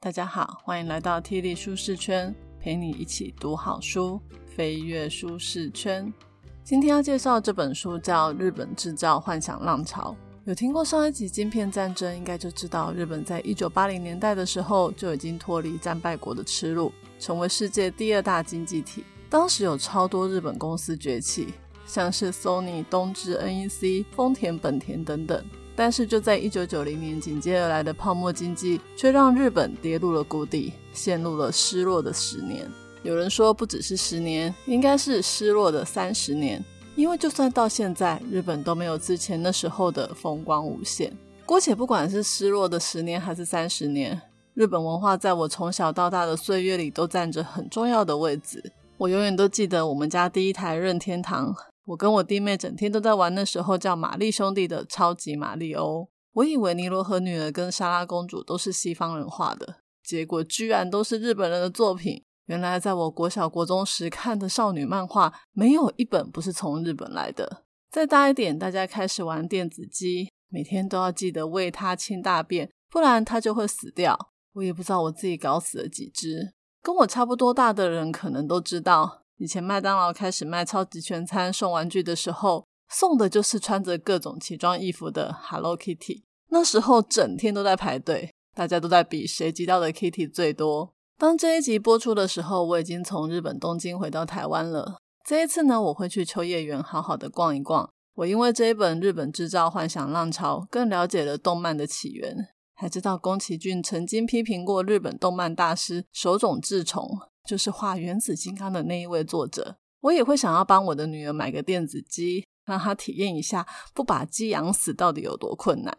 大家好，欢迎来到 T 力舒适圈，陪你一起读好书，飞跃舒适圈。今天要介绍这本书叫《日本制造幻想浪潮》。有听过上一集晶片战争，应该就知道日本在一九八零年代的时候就已经脱离战败国的耻辱，成为世界第二大经济体。当时有超多日本公司崛起，像是 Sony、东芝、NEC、丰田、本田等等。但是就在一九九零年紧接而来的泡沫经济，却让日本跌入了谷底，陷入了失落的十年。有人说不只是十年，应该是失落的三十年。因为就算到现在，日本都没有之前那时候的风光无限。姑且不管是失落的十年还是三十年，日本文化在我从小到大的岁月里都占着很重要的位置。我永远都记得我们家第一台任天堂。我跟我弟妹整天都在玩那时候叫玛丽兄弟的超级玛丽欧。我以为尼罗河女儿跟莎拉公主都是西方人画的，结果居然都是日本人的作品。原来在我国小国中时看的少女漫画，没有一本不是从日本来的。再大一点，大家开始玩电子机，每天都要记得喂它清大便，不然它就会死掉。我也不知道我自己搞死了几只。跟我差不多大的人可能都知道。以前麦当劳开始卖超级全餐送玩具的时候，送的就是穿着各种奇装异服的 Hello Kitty。那时候整天都在排队，大家都在比谁集到的 Kitty 最多。当这一集播出的时候，我已经从日本东京回到台湾了。这一次呢，我会去秋叶原好好的逛一逛。我因为这一本《日本制造幻想浪潮》，更了解了动漫的起源，还知道宫崎骏曾经批评过日本动漫大师手冢治虫。就是画原子金刚的那一位作者，我也会想要帮我的女儿买个电子鸡，让她体验一下不把鸡养死到底有多困难。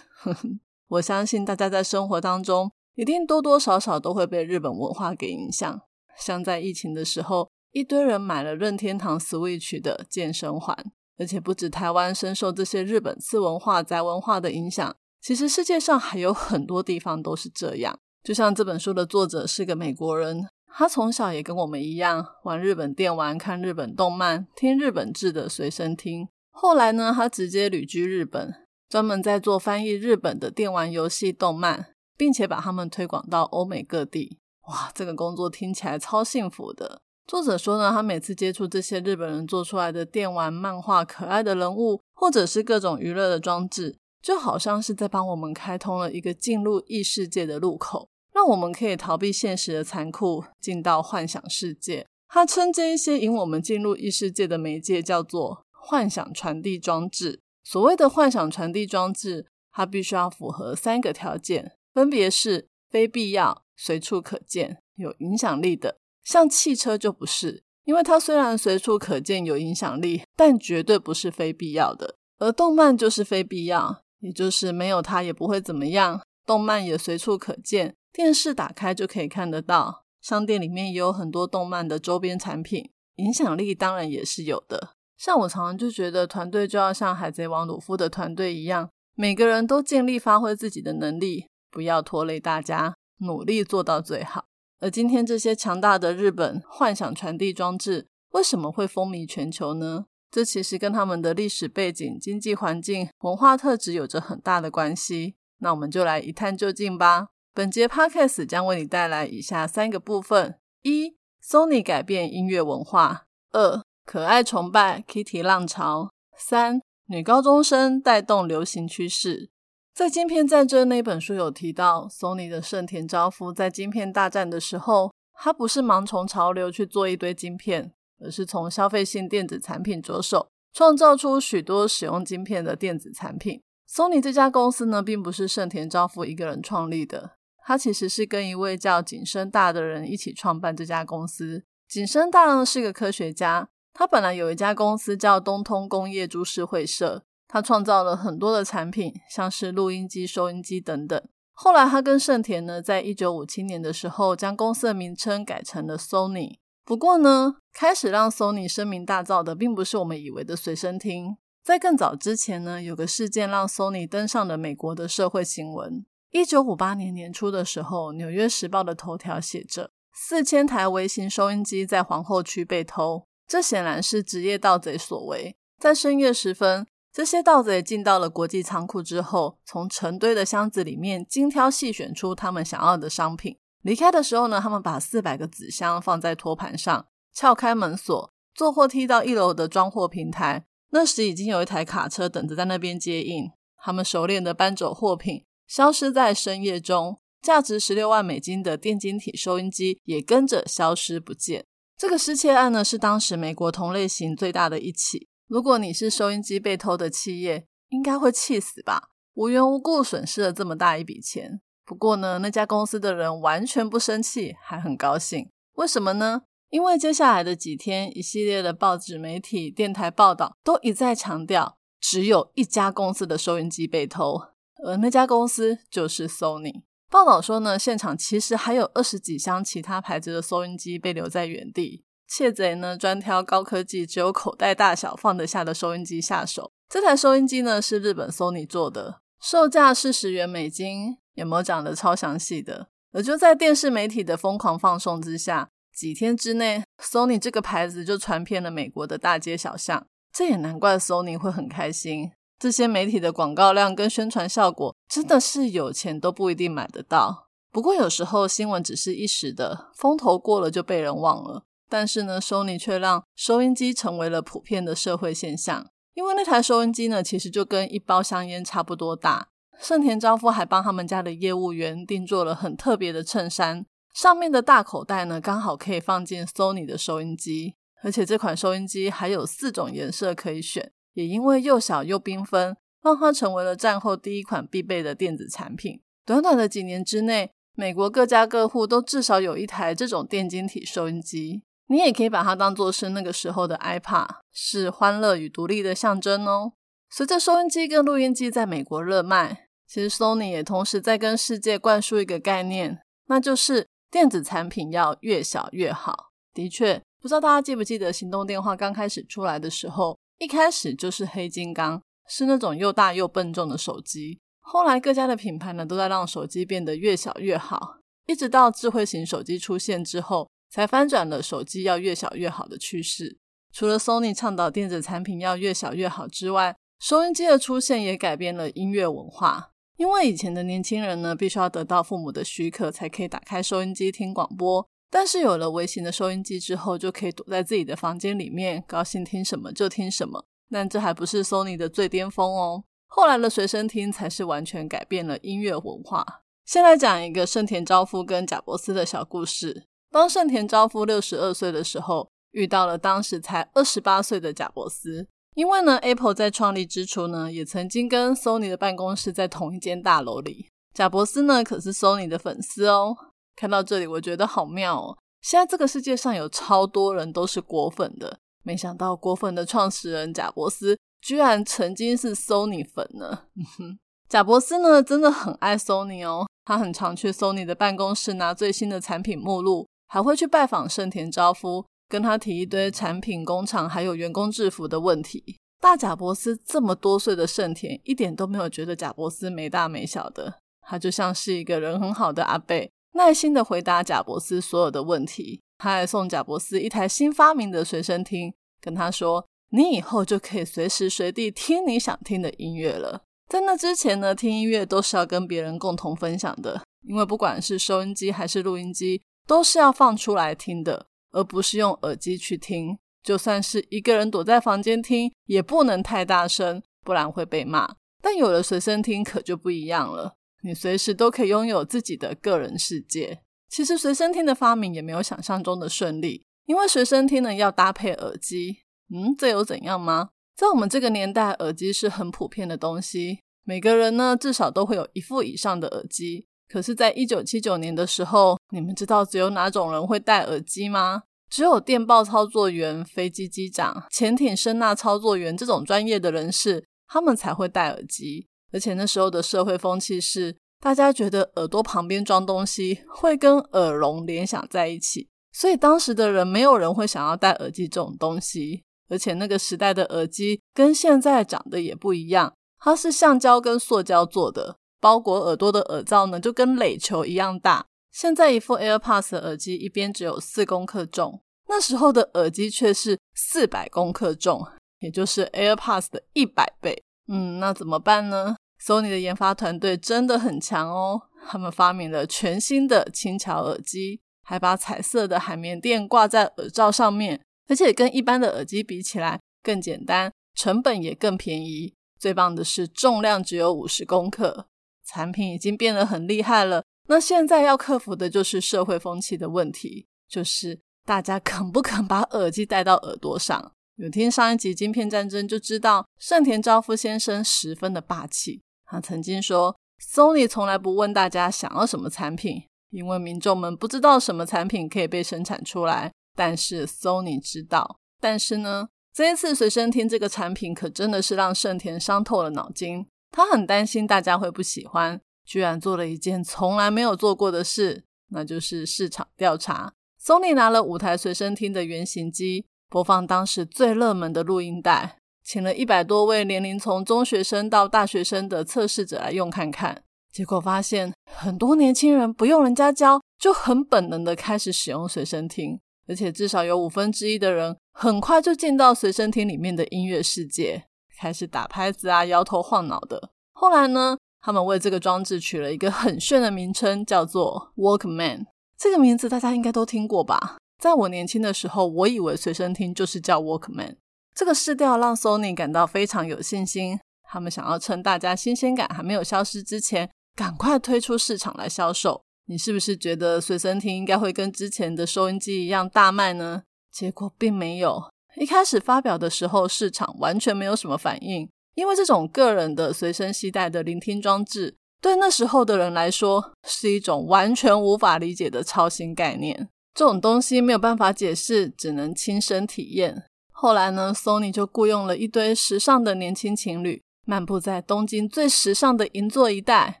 我相信大家在生活当中一定多多少少都会被日本文化给影响，像在疫情的时候，一堆人买了任天堂 Switch 的健身环，而且不止台湾深受这些日本次文化、宅文化的影响，其实世界上还有很多地方都是这样。就像这本书的作者是个美国人。他从小也跟我们一样玩日本电玩、看日本动漫、听日本制的随身听。后来呢，他直接旅居日本，专门在做翻译日本的电玩游戏、动漫，并且把他们推广到欧美各地。哇，这个工作听起来超幸福的。作者说呢，他每次接触这些日本人做出来的电玩、漫画、可爱的人物，或者是各种娱乐的装置，就好像是在帮我们开通了一个进入异世界的路口。让我们可以逃避现实的残酷，进到幻想世界。他称这一些引我们进入异世界的媒介叫做幻想传递装置。所谓的幻想传递装置，它必须要符合三个条件，分别是非必要、随处可见、有影响力的。像汽车就不是，因为它虽然随处可见、有影响力，但绝对不是非必要的。而动漫就是非必要，也就是没有它也不会怎么样，动漫也随处可见。电视打开就可以看得到，商店里面也有很多动漫的周边产品，影响力当然也是有的。像我常常就觉得，团队就要像海贼王鲁夫的团队一样，每个人都尽力发挥自己的能力，不要拖累大家，努力做到最好。而今天这些强大的日本幻想传递装置为什么会风靡全球呢？这其实跟他们的历史背景、经济环境、文化特质有着很大的关系。那我们就来一探究竟吧。本节 podcast 将为你带来以下三个部分：一、Sony 改变音乐文化；二、可爱崇拜 Kitty 浪潮；三、女高中生带动流行趋势。在《晶片战争》那本书有提到，Sony 的盛田昭夫在晶片大战的时候，他不是盲从潮流去做一堆晶片，而是从消费性电子产品着手，创造出许多使用晶片的电子产品。Sony 这家公司呢，并不是盛田昭夫一个人创立的。他其实是跟一位叫景生大的人一起创办这家公司。景生大呢是个科学家，他本来有一家公司叫东通工业株式会社，他创造了很多的产品，像是录音机、收音机等等。后来他跟盛田呢，在一九五七年的时候，将公司的名称改成了 Sony。不过呢，开始让 Sony 声名大噪的，并不是我们以为的随身听。在更早之前呢，有个事件让 Sony 登上了美国的社会新闻。一九五八年年初的时候，《纽约时报》的头条写着：四千台微型收音机在皇后区被偷。这显然是职业盗贼所为。在深夜时分，这些盗贼进到了国际仓库之后，从成堆的箱子里面精挑细选出他们想要的商品。离开的时候呢，他们把四百个纸箱放在托盘上，撬开门锁，坐货梯到一楼的装货平台。那时已经有一台卡车等着在那边接应。他们熟练的搬走货品，消失在深夜中。价值十六万美金的电晶体收音机也跟着消失不见。这个失窃案呢，是当时美国同类型最大的一起。如果你是收音机被偷的企业，应该会气死吧？无缘无故损失了这么大一笔钱。不过呢，那家公司的人完全不生气，还很高兴。为什么呢？因为接下来的几天，一系列的报纸、媒体、电台报道都一再强调，只有一家公司的收音机被偷，而那家公司就是 Sony。报道说呢，现场其实还有二十几箱其他牌子的收音机被留在原地。窃贼呢，专挑高科技、只有口袋大小放得下的收音机下手。这台收音机呢，是日本 Sony 做的，售价是十元美金。有没有讲的超详细的？而就在电视媒体的疯狂放送之下。几天之内，Sony 这个牌子就传遍了美国的大街小巷。这也难怪 Sony 会很开心。这些媒体的广告量跟宣传效果，真的是有钱都不一定买得到。不过有时候新闻只是一时的，风头过了就被人忘了。但是呢，Sony 却让收音机成为了普遍的社会现象。因为那台收音机呢，其实就跟一包香烟差不多大。盛田昭夫还帮他们家的业务员定做了很特别的衬衫。上面的大口袋呢，刚好可以放进 Sony 的收音机，而且这款收音机还有四种颜色可以选，也因为又小又缤纷，让它成为了战后第一款必备的电子产品。短短的几年之内，美国各家各户都至少有一台这种电晶体收音机。你也可以把它当做是那个时候的 iPad，是欢乐与独立的象征哦。随着收音机跟录音机在美国热卖，其实 Sony 也同时在跟世界灌输一个概念，那就是。电子产品要越小越好。的确，不知道大家记不记得，行动电话刚开始出来的时候，一开始就是黑金刚，是那种又大又笨重的手机。后来各家的品牌呢，都在让手机变得越小越好，一直到智慧型手机出现之后，才翻转了手机要越小越好的趋势。除了 Sony 倡导电子产品要越小越好之外，收音机的出现也改变了音乐文化。因为以前的年轻人呢，必须要得到父母的许可才可以打开收音机听广播。但是有了微型的收音机之后，就可以躲在自己的房间里面，高兴听什么就听什么。但这还不是 Sony 的最巅峰哦，后来的随身听才是完全改变了音乐文化。先来讲一个盛田昭夫跟贾伯斯的小故事。当盛田昭夫六十二岁的时候，遇到了当时才二十八岁的贾伯斯。因为呢，Apple 在创立之初呢，也曾经跟 Sony 的办公室在同一间大楼里。贾伯斯呢，可是 Sony 的粉丝哦。看到这里，我觉得好妙哦。现在这个世界上有超多人都是果粉的，没想到果粉的创始人贾伯斯居然曾经是 Sony 粉呢。贾伯斯呢，真的很爱 Sony 哦，他很常去 Sony 的办公室拿最新的产品目录，还会去拜访盛田昭夫。跟他提一堆产品、工厂还有员工制服的问题。大贾伯斯这么多岁的盛田，一点都没有觉得贾伯斯没大没小的，他就像是一个人很好的阿贝，耐心的回答贾伯斯所有的问题。他还送贾伯斯一台新发明的随身听，跟他说：“你以后就可以随时随地听你想听的音乐了。”在那之前呢，听音乐都是要跟别人共同分享的，因为不管是收音机还是录音机，都是要放出来听的。而不是用耳机去听，就算是一个人躲在房间听，也不能太大声，不然会被骂。但有了随身听，可就不一样了，你随时都可以拥有自己的个人世界。其实随身听的发明也没有想象中的顺利，因为随身听呢要搭配耳机。嗯，这有怎样吗？在我们这个年代，耳机是很普遍的东西，每个人呢至少都会有一副以上的耳机。可是，在一九七九年的时候，你们知道只有哪种人会戴耳机吗？只有电报操作员、飞机机长、潜艇声呐操作员这种专业的人士，他们才会戴耳机。而且那时候的社会风气是，大家觉得耳朵旁边装东西会跟耳聋联想在一起，所以当时的人没有人会想要戴耳机这种东西。而且那个时代的耳机跟现在长得也不一样，它是橡胶跟塑胶做的。包裹耳朵的耳罩呢，就跟垒球一样大。现在一副 AirPods 耳机一边只有四公克重，那时候的耳机却是四百公克重，也就是 AirPods 的一百倍。嗯，那怎么办呢？Sony 的研发团队真的很强哦，他们发明了全新的轻巧耳机，还把彩色的海绵垫挂在耳罩上面，而且跟一般的耳机比起来更简单，成本也更便宜。最棒的是重量只有五十公克，产品已经变得很厉害了。那现在要克服的就是社会风气的问题，就是大家 肯不肯把耳机戴到耳朵上。有听上一集《晶片战争》就知道，盛田昭夫先生十分的霸气。他曾经说：“Sony 从来不问大家想要什么产品，因为民众们不知道什么产品可以被生产出来。但是 Sony 知道。但是呢，这一次随身听这个产品可真的是让盛田伤透了脑筋。他很担心大家会不喜欢。”居然做了一件从来没有做过的事，那就是市场调查。Sony 拿了五台随身听的原型机，播放当时最热门的录音带，请了一百多位年龄从中学生到大学生的测试者来用看看。结果发现，很多年轻人不用人家教，就很本能的开始使用随身听，而且至少有五分之一的人很快就进到随身听里面的音乐世界，开始打拍子啊，摇头晃脑的。后来呢？他们为这个装置取了一个很炫的名称，叫做 Walkman。这个名字大家应该都听过吧？在我年轻的时候，我以为随身听就是叫 Walkman。这个试调让 Sony 感到非常有信心，他们想要趁大家新鲜感还没有消失之前，赶快推出市场来销售。你是不是觉得随身听应该会跟之前的收音机一样大卖呢？结果并没有。一开始发表的时候，市场完全没有什么反应。因为这种个人的随身携带的聆听装置，对那时候的人来说是一种完全无法理解的超新概念。这种东西没有办法解释，只能亲身体验。后来呢，Sony 就雇佣了一堆时尚的年轻情侣，漫步在东京最时尚的银座一带，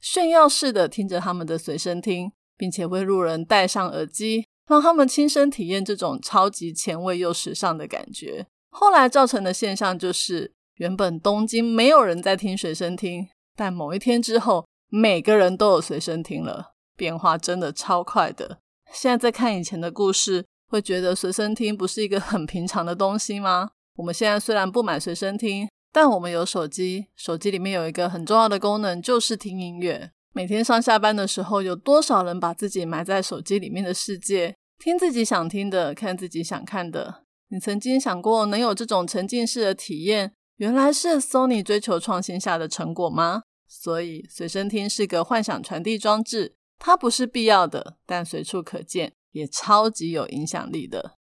炫耀式的听着他们的随身听，并且为路人戴上耳机，让他们亲身体验这种超级前卫又时尚的感觉。后来造成的现象就是。原本东京没有人在听随身听，但某一天之后，每个人都有随身听了，变化真的超快的。现在在看以前的故事，会觉得随身听不是一个很平常的东西吗？我们现在虽然不买随身听，但我们有手机，手机里面有一个很重要的功能，就是听音乐。每天上下班的时候，有多少人把自己埋在手机里面的世界，听自己想听的，看自己想看的？你曾经想过能有这种沉浸式的体验？原来是 Sony 追求创新下的成果吗？所以随身听是个幻想传递装置，它不是必要的，但随处可见，也超级有影响力的。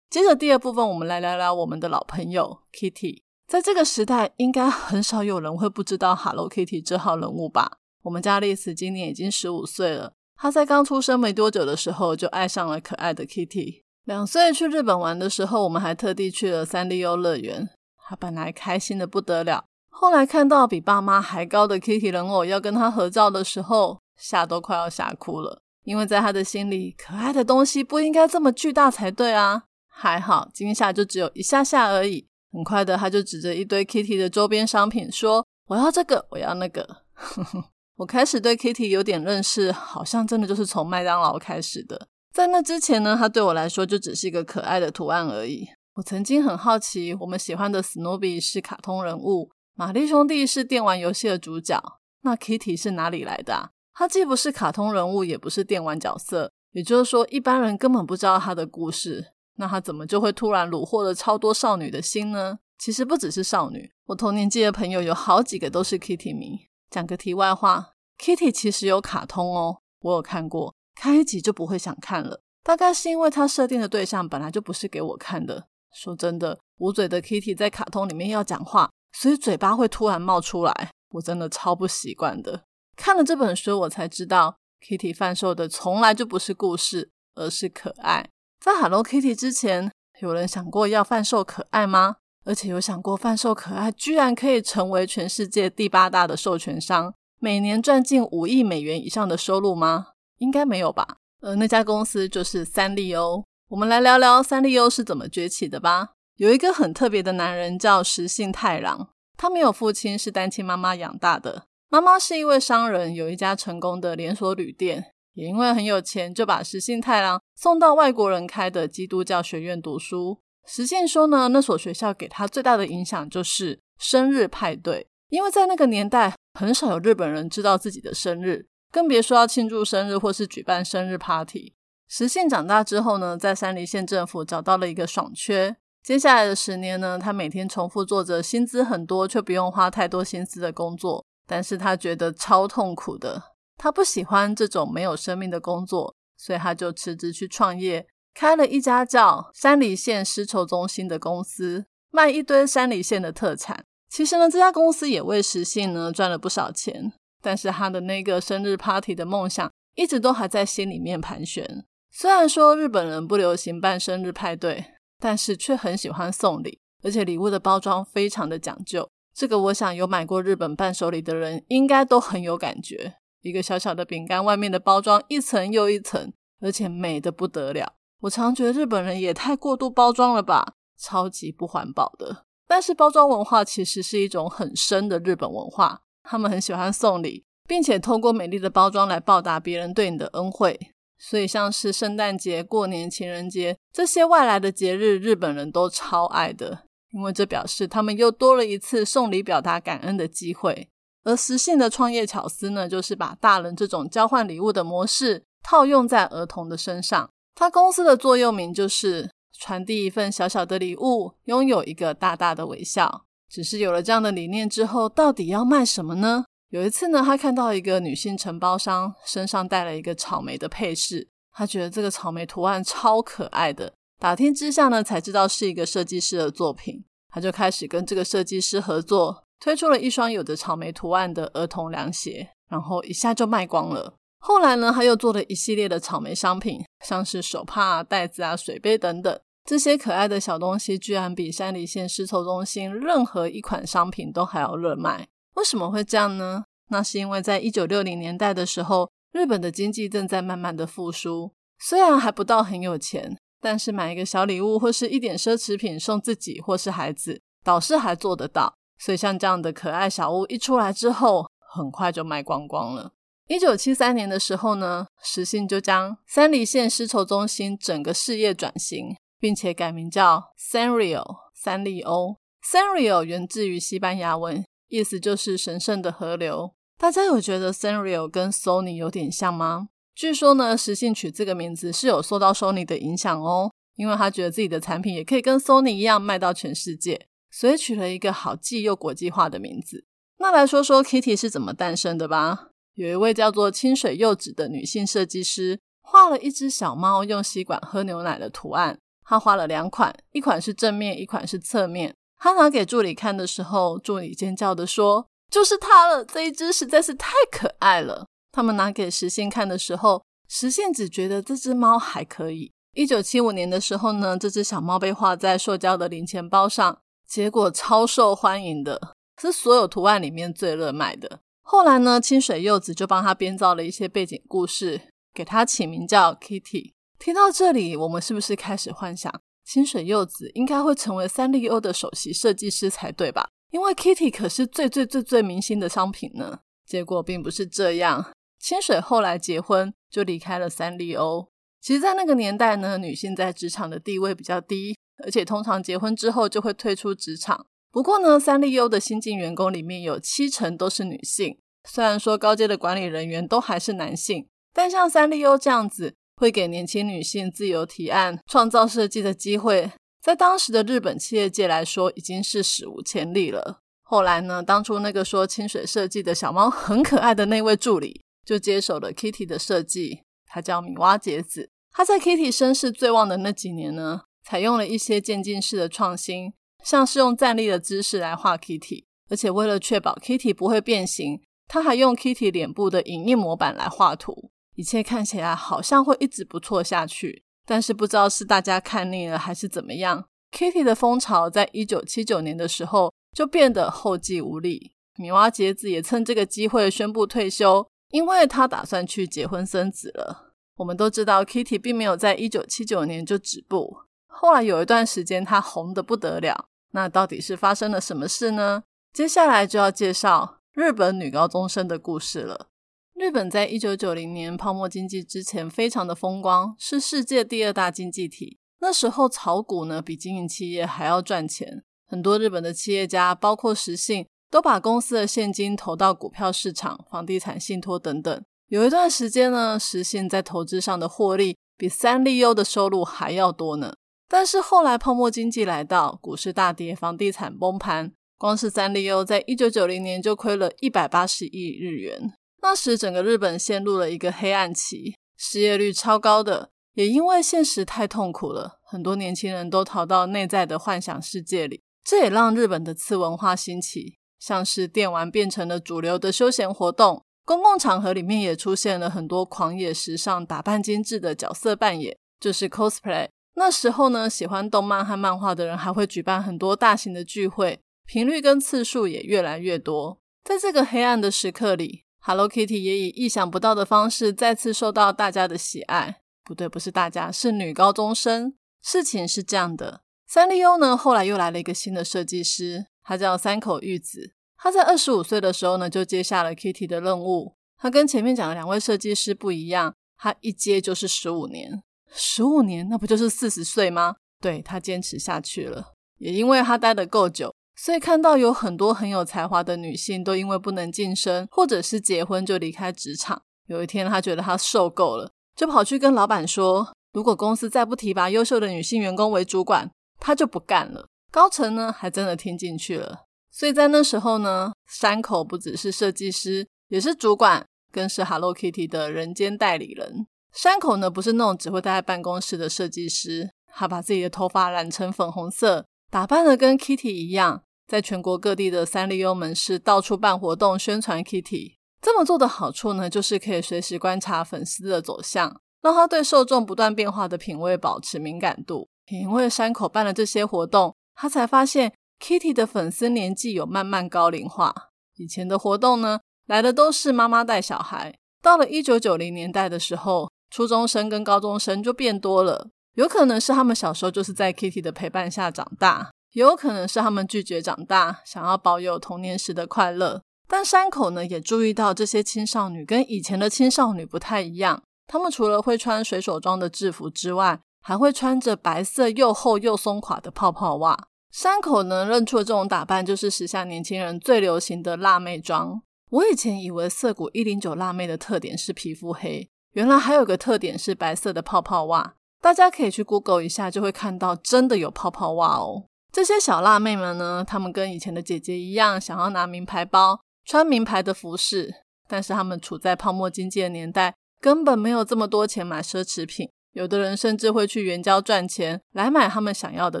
接着第二部分，我们来聊聊我们的老朋友 Kitty。在这个时代，应该很少有人会不知道 Hello Kitty 这号人物吧？我们家丽丝今年已经十五岁了，她在刚出生没多久的时候就爱上了可爱的 Kitty。两岁去日本玩的时候，我们还特地去了三丽鸥乐园。她本来开心的不得了，后来看到比爸妈还高的 Kitty 人偶要跟她合照的时候，吓都快要吓哭了。因为在他的心里，可爱的东西不应该这么巨大才对啊。还好惊吓就只有一下下而已，很快的他就指着一堆 Kitty 的周边商品说：“我要这个，我要那个。” 我开始对 Kitty 有点认识，好像真的就是从麦当劳开始的。在那之前呢，它对我来说就只是一个可爱的图案而已。我曾经很好奇，我们喜欢的史努比是卡通人物，玛丽兄弟是电玩游戏的主角，那 Kitty 是哪里来的？它既不是卡通人物，也不是电玩角色，也就是说，一般人根本不知道它的故事。那它怎么就会突然虏获了超多少女的心呢？其实不只是少女，我同年纪的朋友有好几个都是 Kitty 迷。讲个题外话，Kitty 其实有卡通哦，我有看过，看一集就不会想看了，大概是因为它设定的对象本来就不是给我看的。说真的，捂嘴的 Kitty 在卡通里面要讲话，所以嘴巴会突然冒出来，我真的超不习惯的。看了这本书，我才知道 Kitty 贩售的从来就不是故事，而是可爱。在 Hello Kitty 之前，有人想过要贩售可爱吗？而且有想过贩售可爱居然可以成为全世界第八大的授权商，每年赚近五亿美元以上的收入吗？应该没有吧。而那家公司就是三丽鸥。我们来聊聊三丽鸥是怎么崛起的吧。有一个很特别的男人叫石信太郎，他没有父亲，是单亲妈妈养大的。妈妈是一位商人，有一家成功的连锁旅店，也因为很有钱，就把石信太郎送到外国人开的基督教学院读书。石信说呢，那所学校给他最大的影响就是生日派对，因为在那个年代很少有日本人知道自己的生日，更别说要庆祝生日或是举办生日 party。石信长大之后呢，在三梨县政府找到了一个爽缺。接下来的十年呢，他每天重复做着薪资很多却不用花太多心思的工作，但是他觉得超痛苦的。他不喜欢这种没有生命的工作，所以他就辞职去创业，开了一家叫山梨县丝绸中心的公司，卖一堆山梨县的特产。其实呢，这家公司也为实信呢赚了不少钱，但是他的那个生日 party 的梦想一直都还在心里面盘旋。虽然说日本人不流行办生日派对，但是却很喜欢送礼，而且礼物的包装非常的讲究。这个我想有买过日本伴手礼的人应该都很有感觉。一个小小的饼干，外面的包装一层又一层，而且美的不得了。我常觉得日本人也太过度包装了吧，超级不环保的。但是包装文化其实是一种很深的日本文化，他们很喜欢送礼，并且透过美丽的包装来报答别人对你的恩惠。所以，像是圣诞节、过年、情人节这些外来的节日，日本人都超爱的，因为这表示他们又多了一次送礼表达感恩的机会。而实性的创业巧思呢，就是把大人这种交换礼物的模式套用在儿童的身上。他公司的座右铭就是传递一份小小的礼物，拥有一个大大的微笑。只是有了这样的理念之后，到底要卖什么呢？有一次呢，他看到一个女性承包商身上带了一个草莓的配饰，他觉得这个草莓图案超可爱的。打听之下呢，才知道是一个设计师的作品，他就开始跟这个设计师合作，推出了一双有着草莓图案的儿童凉鞋，然后一下就卖光了。后来呢，他又做了一系列的草莓商品，像是手帕、啊袋子啊、水杯等等，这些可爱的小东西居然比山梨县丝绸中心任何一款商品都还要热卖。为什么会这样呢？那是因为在一九六零年代的时候，日本的经济正在慢慢的复苏。虽然还不到很有钱，但是买一个小礼物或是一点奢侈品送自己或是孩子，倒是还做得到。所以像这样的可爱小物一出来之后，很快就卖光光了。一九七三年的时候呢，实信就将三梨县丝绸中心整个事业转型，并且改名叫 Sanrio 三丽鸥。Sanrio 源自于西班牙文。意思就是神圣的河流。大家有觉得 Sanrio 跟 Sony 有点像吗？据说呢，实信取这个名字是有受到 Sony 的影响哦，因为他觉得自己的产品也可以跟 Sony 一样卖到全世界，所以取了一个好记又国际化的名字。那来说说 Kitty 是怎么诞生的吧。有一位叫做清水柚子的女性设计师，画了一只小猫用吸管喝牛奶的图案。她画了两款，一款是正面，一款是侧面。她拿给助理看的时候，助理尖叫的说：“就是它了！这一只实在是太可爱了。”他们拿给实现看的时候，实现只觉得这只猫还可以。一九七五年的时候呢，这只小猫被画在塑胶的零钱包上，结果超受欢迎的，是所有图案里面最热卖的。后来呢，清水柚子就帮他编造了一些背景故事，给他起名叫 Kitty。听到这里，我们是不是开始幻想？清水柚子应该会成为三丽鸥的首席设计师才对吧？因为 Kitty 可是最最最最明星的商品呢。结果并不是这样，清水后来结婚就离开了三丽鸥。其实，在那个年代呢，女性在职场的地位比较低，而且通常结婚之后就会退出职场。不过呢，三丽鸥的新进员工里面有七成都是女性。虽然说高阶的管理人员都还是男性，但像三丽鸥这样子。会给年轻女性自由提案、创造设计的机会，在当时的日本企业界来说，已经是史无前例了。后来呢，当初那个说清水设计的小猫很可爱的那位助理，就接手了 Kitty 的设计。他叫米蛙节子。他在 Kitty 声势最旺的那几年呢，采用了一些渐进式的创新，像是用站立的姿势来画 Kitty，而且为了确保 Kitty 不会变形，他还用 Kitty 脸部的影印模板来画图。一切看起来好像会一直不错下去，但是不知道是大家看腻了还是怎么样，Kitty 的风潮在一九七九年的时候就变得后继无力。米娃杰子也趁这个机会宣布退休，因为他打算去结婚生子了。我们都知道，Kitty 并没有在一九七九年就止步，后来有一段时间他红的不得了。那到底是发生了什么事呢？接下来就要介绍日本女高中生的故事了。日本在一九九零年泡沫经济之前非常的风光，是世界第二大经济体。那时候炒股呢比经营企业还要赚钱，很多日本的企业家，包括实信，都把公司的现金投到股票市场、房地产信托等等。有一段时间呢，实信在投资上的获利比三丽鸥的收入还要多呢。但是后来泡沫经济来到，股市大跌，房地产崩盘，光是三丽鸥在一九九零年就亏了一百八十亿日元。那时整个日本陷入了一个黑暗期，失业率超高的，也因为现实太痛苦了，很多年轻人都逃到内在的幻想世界里。这也让日本的次文化兴起，像是电玩变成了主流的休闲活动。公共场合里面也出现了很多狂野时尚、打扮精致的角色扮演，就是 cosplay。那时候呢，喜欢动漫和漫画的人还会举办很多大型的聚会，频率跟次数也越来越多。在这个黑暗的时刻里，Hello Kitty 也以意想不到的方式再次受到大家的喜爱。不对，不是大家，是女高中生。事情是这样的，三丽鸥呢，后来又来了一个新的设计师，他叫三口玉子。他在二十五岁的时候呢，就接下了 Kitty 的任务。他跟前面讲的两位设计师不一样，他一接就是十五年。十五年，那不就是四十岁吗？对他坚持下去了。也因为他待得够久，所以看到有很多很有才华的女性都因为不能晋升或者是结婚就离开职场。有一天，他觉得他受够了，就跑去跟老板说：“如果公司再不提拔优秀的女性员工为主管，他就不干了。”高层呢，还真的听进去了。所以在那时候呢，山口不只是设计师，也是主管，更是 Hello Kitty 的人间代理人。山口呢，不是那种只会待在办公室的设计师，他把自己的头发染成粉红色，打扮的跟 Kitty 一样，在全国各地的三丽鸥门市到处办活动，宣传 Kitty。这么做的好处呢，就是可以随时观察粉丝的走向，让他对受众不断变化的品味保持敏感度。因为山口办了这些活动，他才发现。Kitty 的粉丝年纪有慢慢高龄化，以前的活动呢，来的都是妈妈带小孩。到了一九九零年代的时候，初中生跟高中生就变多了。有可能是他们小时候就是在 Kitty 的陪伴下长大，也有可能是他们拒绝长大，想要保有童年时的快乐。但山口呢，也注意到这些青少女跟以前的青少女不太一样，他们除了会穿水手装的制服之外，还会穿着白色又厚又松垮的泡泡袜。山口呢认出了这种打扮就是时下年轻人最流行的辣妹装。我以前以为涩谷一零九辣妹的特点是皮肤黑，原来还有个特点是白色的泡泡袜。大家可以去 Google 一下，就会看到真的有泡泡袜哦。这些小辣妹们呢，她们跟以前的姐姐一样，想要拿名牌包、穿名牌的服饰，但是她们处在泡沫经济的年代，根本没有这么多钱买奢侈品。有的人甚至会去援交赚钱来买他们想要的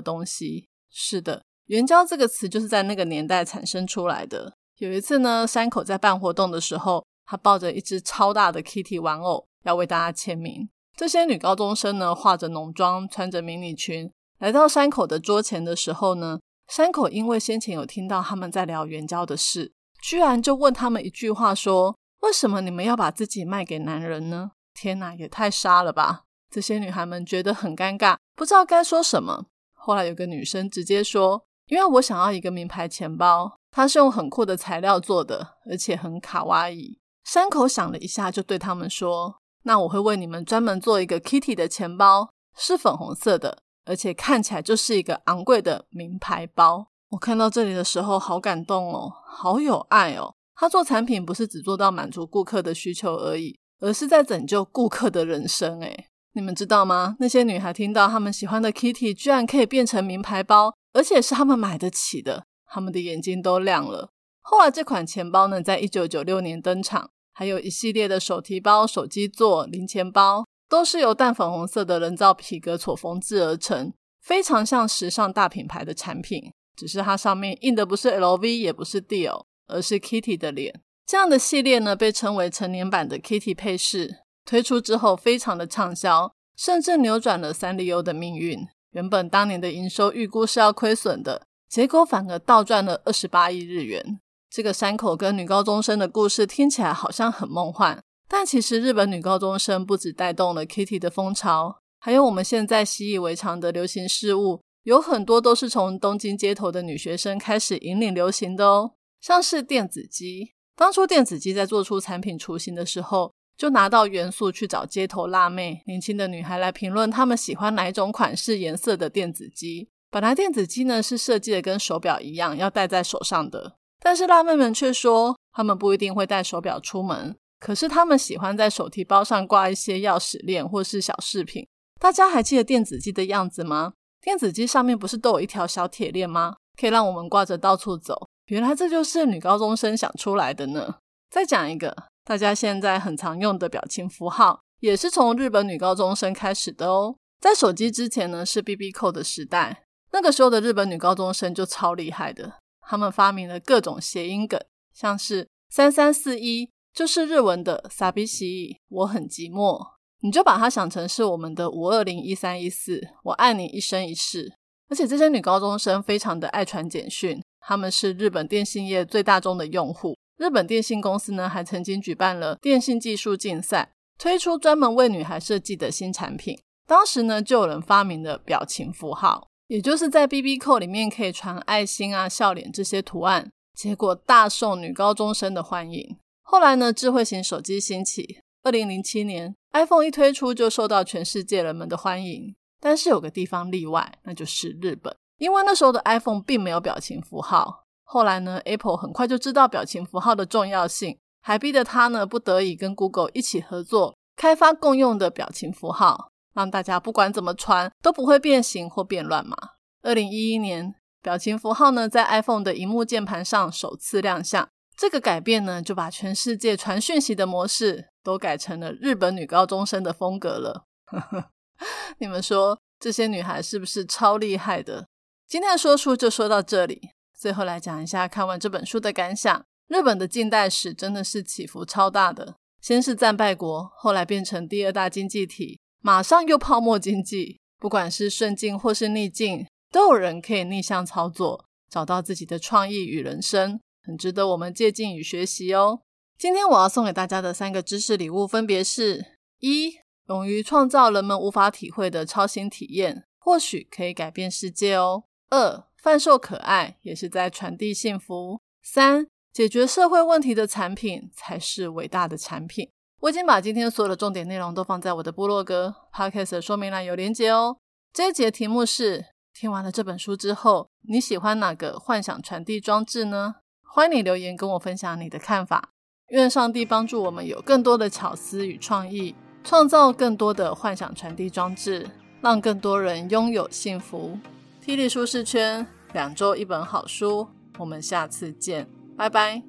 东西。是的，援交这个词就是在那个年代产生出来的。有一次呢，山口在办活动的时候，他抱着一只超大的 Kitty 玩偶要为大家签名。这些女高中生呢，化着浓妆，穿着迷你裙，来到山口的桌前的时候呢，山口因为先前有听到他们在聊援交的事，居然就问他们一句话说：“为什么你们要把自己卖给男人呢？”天哪，也太傻了吧！这些女孩们觉得很尴尬，不知道该说什么。后来有个女生直接说：“因为我想要一个名牌钱包，它是用很酷的材料做的，而且很卡哇伊。”山口想了一下，就对他们说：“那我会为你们专门做一个 Kitty 的钱包，是粉红色的，而且看起来就是一个昂贵的名牌包。”我看到这里的时候，好感动哦，好有爱哦。他做产品不是只做到满足顾客的需求而已，而是在拯救顾客的人生。诶你们知道吗？那些女孩听到他们喜欢的 Kitty 居然可以变成名牌包，而且是他们买得起的，他们的眼睛都亮了。后来这款钱包呢，在一九九六年登场，还有一系列的手提包、手机座、零钱包，都是由淡粉红色的人造皮革所缝制而成，非常像时尚大品牌的产品。只是它上面印的不是 LV，也不是 Dior，而是 Kitty 的脸。这样的系列呢，被称为成年版的 Kitty 配饰。推出之后非常的畅销，甚至扭转了三丽鸥的命运。原本当年的营收预估是要亏损的，结果反而倒赚了二十八亿日元。这个山口跟女高中生的故事听起来好像很梦幻，但其实日本女高中生不止带动了 Kitty 的风潮，还有我们现在习以为常的流行事物，有很多都是从东京街头的女学生开始引领流行的哦。像是电子机，当初电子机在做出产品雏形的时候。就拿到元素去找街头辣妹、年轻的女孩来评论，她们喜欢哪一种款式、颜色的电子机。本来电子机呢是设计的跟手表一样，要戴在手上的，但是辣妹们却说，她们不一定会带手表出门，可是他们喜欢在手提包上挂一些钥匙链或是小饰品。大家还记得电子机的样子吗？电子机上面不是都有一条小铁链吗？可以让我们挂着到处走。原来这就是女高中生想出来的呢。再讲一个，大家现在很常用的表情符号，也是从日本女高中生开始的哦。在手机之前呢，是 B B 扣的时代，那个时候的日本女高中生就超厉害的，他们发明了各种谐音梗，像是三三四一，就是日文的傻逼西，我很寂寞，你就把它想成是我们的五二零一三一四，我爱你一生一世。而且这些女高中生非常的爱传简讯，他们是日本电信业最大众的用户。日本电信公司呢，还曾经举办了电信技术竞赛，推出专门为女孩设计的新产品。当时呢，就有人发明了表情符号，也就是在 B B 扣里面可以传爱心啊、笑脸这些图案，结果大受女高中生的欢迎。后来呢，智慧型手机兴起，二零零七年 iPhone 一推出就受到全世界人们的欢迎。但是有个地方例外，那就是日本，因为那时候的 iPhone 并没有表情符号。后来呢，Apple 很快就知道表情符号的重要性，还逼得他呢不得已跟 Google 一起合作，开发共用的表情符号，让大家不管怎么传都不会变形或变乱嘛。二零一一年，表情符号呢在 iPhone 的荧幕键盘上首次亮相，这个改变呢就把全世界传讯息的模式都改成了日本女高中生的风格了。你们说这些女孩是不是超厉害的？今天的说书就说到这里。最后来讲一下看完这本书的感想。日本的近代史真的是起伏超大的，先是战败国，后来变成第二大经济体，马上又泡沫经济。不管是顺境或是逆境，都有人可以逆向操作，找到自己的创意与人生，很值得我们借鉴与学习哦。今天我要送给大家的三个知识礼物，分别是：一、勇于创造人们无法体会的超新体验，或许可以改变世界哦。二贩售可爱也是在传递幸福。三解决社会问题的产品才是伟大的产品。我已经把今天所有的重点内容都放在我的部落格 podcast 说明栏有连接哦。这一节题目是：听完了这本书之后，你喜欢哪个幻想传递装置呢？欢迎你留言跟我分享你的看法。愿上帝帮助我们有更多的巧思与创意，创造更多的幻想传递装置，让更多人拥有幸福。T 力舒适圈，两周一本好书，我们下次见，拜拜。